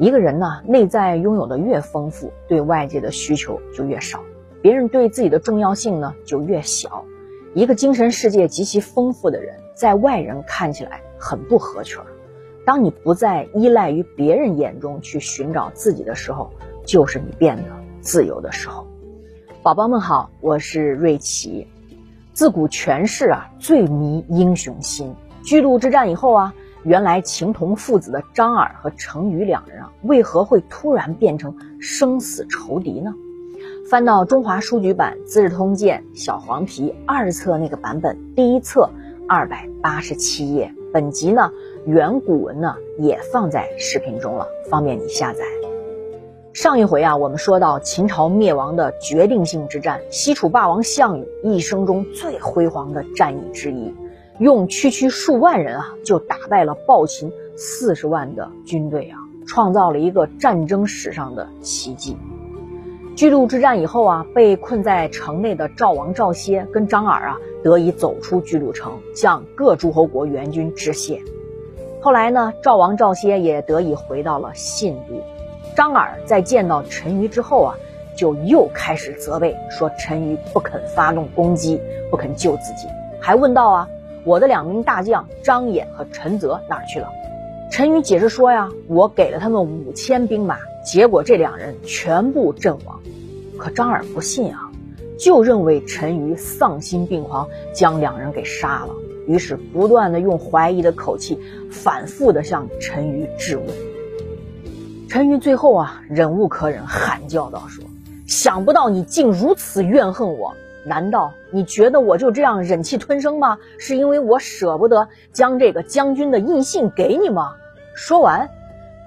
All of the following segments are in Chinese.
一个人呢，内在拥有的越丰富，对外界的需求就越少，别人对自己的重要性呢就越小。一个精神世界极其丰富的人，在外人看起来很不合群。当你不再依赖于别人眼中去寻找自己的时候，就是你变得自由的时候。宝宝们好，我是瑞奇。自古权势啊，最迷英雄心。巨鹿之战以后啊。原来情同父子的张耳和程昱两人啊，为何会突然变成生死仇敌呢？翻到中华书局版《资治通鉴》小黄皮二册那个版本，第一册二百八十七页。本集呢原古文呢也放在视频中了，方便你下载。上一回啊，我们说到秦朝灭亡的决定性之战，西楚霸王项羽一生中最辉煌的战役之一。用区区数万人啊，就打败了暴秦四十万的军队啊，创造了一个战争史上的奇迹。巨鹿之战以后啊，被困在城内的赵王赵歇跟张耳啊，得以走出巨鹿城，向各诸侯国援军致谢。后来呢，赵王赵歇也得以回到了信都。张耳在见到陈馀之后啊，就又开始责备，说陈馀不肯发动攻击，不肯救自己，还问道啊。我的两名大将张衍和陈泽哪儿去了？陈馀解释说呀，我给了他们五千兵马，结果这两人全部阵亡。可张耳不信啊，就认为陈馀丧心病狂，将两人给杀了。于是不断的用怀疑的口气，反复的向陈馀质问。陈馀最后啊，忍无可忍，喊叫道：“说，想不到你竟如此怨恨我。”难道你觉得我就这样忍气吞声吗？是因为我舍不得将这个将军的印信给你吗？说完，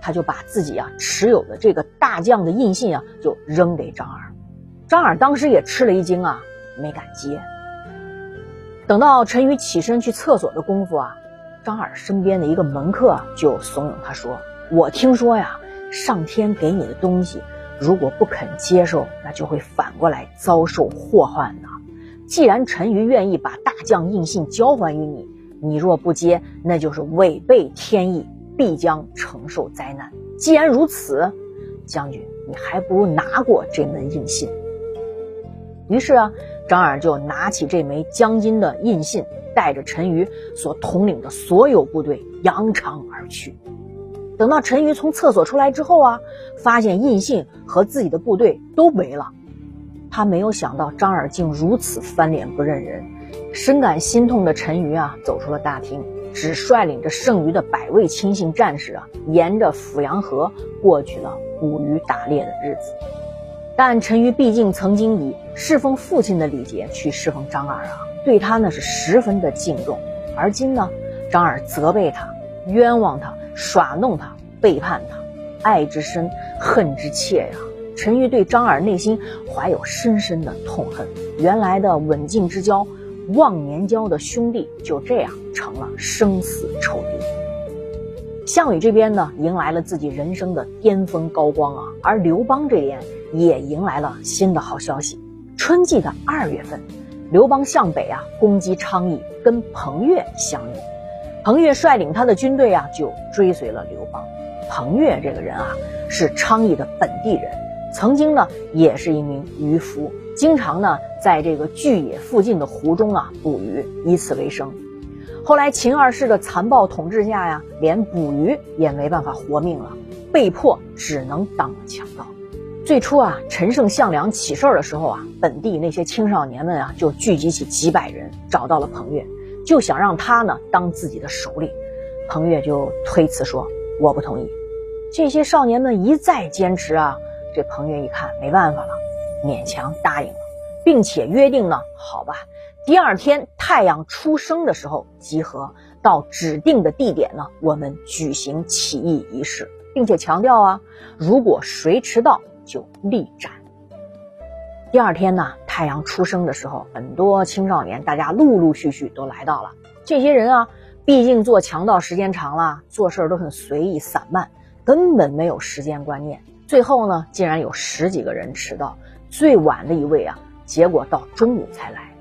他就把自己啊持有的这个大将的印信啊就扔给张耳。张耳当时也吃了一惊啊，没敢接。等到陈馀起身去厕所的功夫啊，张耳身边的一个门客就怂恿他说：“我听说呀，上天给你的东西。”如果不肯接受，那就会反过来遭受祸患的。既然陈馀愿意把大将印信交还于你，你若不接，那就是违背天意，必将承受灾难。既然如此，将军，你还不如拿过这门印信。于是啊，张耳就拿起这枚将军的印信，带着陈馀所统领的所有部队扬长而去。等到陈馀从厕所出来之后啊，发现印信和自己的部队都没了。他没有想到张耳竟如此翻脸不认人，深感心痛的陈馀啊，走出了大厅，只率领着剩余的百位亲信战士啊，沿着阜阳河过去了捕鱼打猎的日子。但陈馀毕竟曾经以侍奉父亲的礼节去侍奉张耳啊，对他那是十分的敬重。而今呢，张耳责备他，冤枉他。耍弄他，背叛他，爱之深，恨之切呀！陈馀对张耳内心怀有深深的痛恨。原来的刎颈之交、忘年交的兄弟，就这样成了生死仇敌。项羽这边呢，迎来了自己人生的巅峰高光啊！而刘邦这边也迎来了新的好消息。春季的二月份，刘邦向北啊，攻击昌邑，跟彭越相遇。彭越率领他的军队啊，就追随了刘邦。彭越这个人啊，是昌邑的本地人，曾经呢也是一名渔夫，经常呢在这个巨野附近的湖中啊捕鱼，以此为生。后来秦二世的残暴统治下呀，连捕鱼也没办法活命了，被迫只能当了强盗。最初啊，陈胜、项梁起事儿的时候啊，本地那些青少年们啊就聚集起几百人，找到了彭越。就想让他呢当自己的首领，彭越就推辞说：“我不同意。”这些少年们一再坚持啊，这彭越一看没办法了，勉强答应了，并且约定呢，好吧，第二天太阳出生的时候集合到指定的地点呢，我们举行起义仪式，并且强调啊，如果谁迟到就立斩。第二天呢？太阳出生的时候，很多青少年，大家陆陆续续都来到了。这些人啊，毕竟做强盗时间长了，做事都很随意散漫，根本没有时间观念。最后呢，竟然有十几个人迟到，最晚的一位啊，结果到中午才来。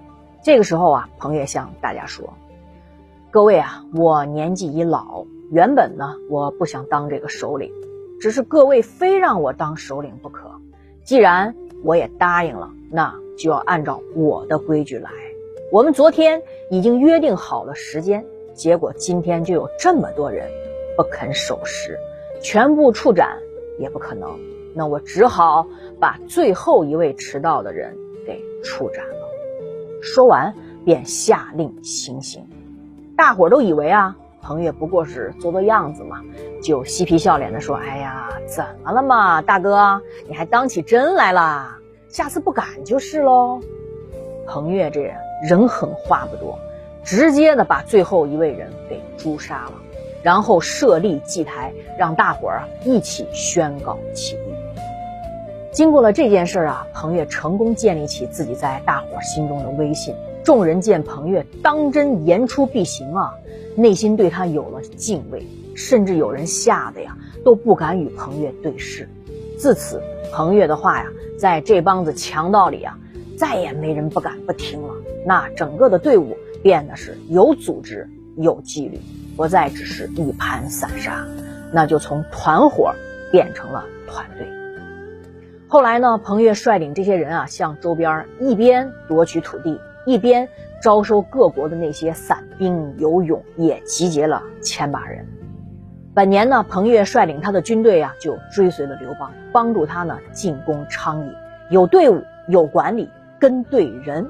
这个时候啊，彭越向大家说：“各位啊，我年纪已老，原本呢，我不想当这个首领，只是各位非让我当首领不可。既然我也答应了，那就要按照我的规矩来。我们昨天已经约定好了时间，结果今天就有这么多人不肯守时，全部处斩也不可能。那我只好把最后一位迟到的人给处斩了。说完，便下令行刑。大伙都以为啊。彭越不过是做做样子嘛，就嬉皮笑脸的说：“哎呀，怎么了嘛，大哥，你还当起真来了？下次不敢就是喽。”彭越这人人狠话不多，直接的把最后一位人给诛杀了，然后设立祭台，让大伙儿一起宣告起义。经过了这件事啊，彭越成功建立起自己在大伙儿心中的威信。众人见彭越当真言出必行啊，内心对他有了敬畏，甚至有人吓得呀都不敢与彭越对视。自此，彭越的话呀，在这帮子强盗里啊，再也没人不敢不听了。那整个的队伍变得是有组织、有纪律，不再只是一盘散沙，那就从团伙变成了团队。后来呢，彭越率领这些人啊，向周边一边夺取土地。一边招收各国的那些散兵游勇，也集结了千把人。本年呢，彭越率领他的军队啊，就追随了刘邦，帮助他呢进攻昌邑，有队伍，有管理，跟对人。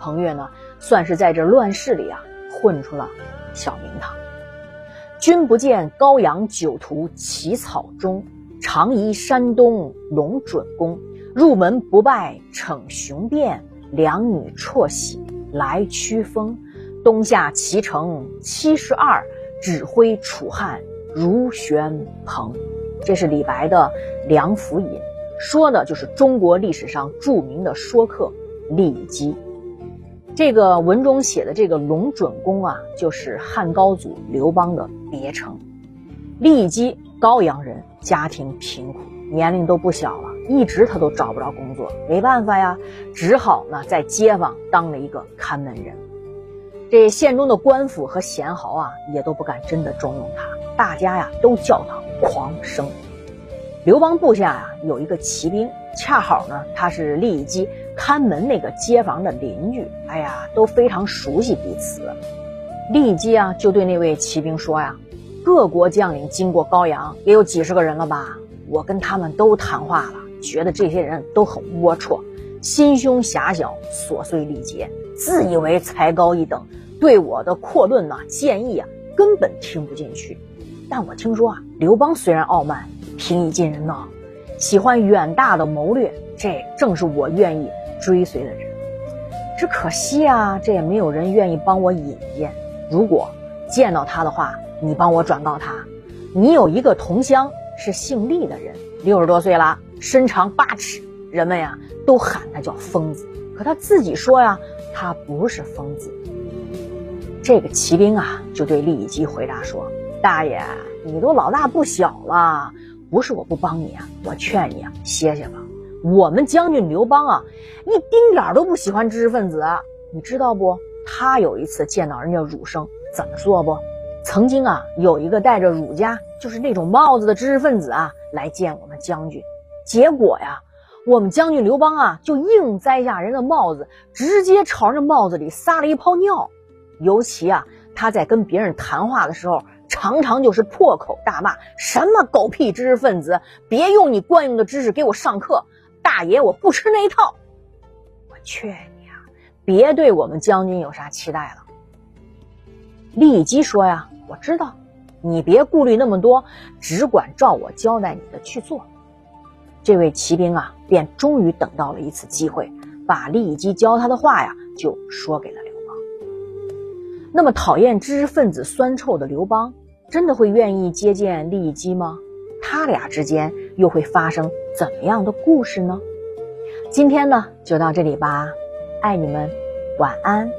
彭越呢，算是在这乱世里啊混出了小名堂。君不见高阳酒徒起草中，常疑山东龙准公。入门不拜逞雄辩。两女辍喜来驱风，东下齐城七十二，指挥楚汉如旋鹏。这是李白的《梁甫吟》，说的就是中国历史上著名的说客李姬。这个文中写的这个龙准公啊，就是汉高祖刘邦的别称。李姬，高阳人，家庭贫苦，年龄都不小了。一直他都找不着工作，没办法呀，只好呢在街坊当了一个看门人。这县中的官府和贤豪啊，也都不敢真的重用他，大家呀都叫他狂生。刘邦部下呀有一个骑兵，恰好呢他是利益姬看门那个街坊的邻居，哎呀都非常熟悉彼此。利益姬啊就对那位骑兵说呀：“各国将领经过高阳也有几十个人了吧？我跟他们都谈话了。”觉得这些人都很龌龊，心胸狭小，琐碎礼节，自以为才高一等，对我的阔论呐、建议啊，根本听不进去。但我听说啊，刘邦虽然傲慢，平易近人呢，喜欢远大的谋略，这正是我愿意追随的人。只可惜啊，这也没有人愿意帮我引荐。如果见到他的话，你帮我转告他，你有一个同乡是姓厉的人，六十多岁了。身长八尺，人们呀都喊他叫疯子，可他自己说呀，他不是疯子。这个骑兵啊就对利益姬回答说：“大爷，你都老大不小了，不是我不帮你啊，我劝你啊歇歇吧。我们将军刘邦啊，一丁点儿都不喜欢知识分子，你知道不？他有一次见到人家儒生，怎么说不？曾经啊有一个戴着儒家就是那种帽子的知识分子啊来见我们将军。”结果呀，我们将军刘邦啊，就硬摘下人的帽子，直接朝着帽子里撒了一泡尿。尤其啊，他在跟别人谈话的时候，常常就是破口大骂：“什么狗屁知识分子，别用你惯用的知识给我上课！大爷，我不吃那一套！”我劝你啊，别对我们将军有啥期待了。立即说呀：“我知道，你别顾虑那么多，只管照我交代你的去做。”这位骑兵啊，便终于等到了一次机会，把利益姬教他的话呀，就说给了刘邦。那么讨厌知识分子酸臭的刘邦，真的会愿意接见利益姬吗？他俩之间又会发生怎么样的故事呢？今天呢，就到这里吧，爱你们，晚安，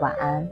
晚安。